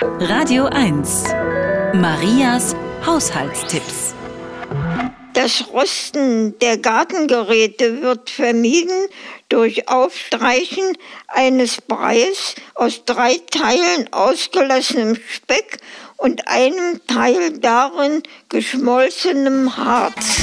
Radio 1. Marias Haushaltstipps. Das Rosten der Gartengeräte wird vermieden durch Aufstreichen eines Breis aus drei Teilen ausgelassenem Speck und einem Teil darin geschmolzenem Harz.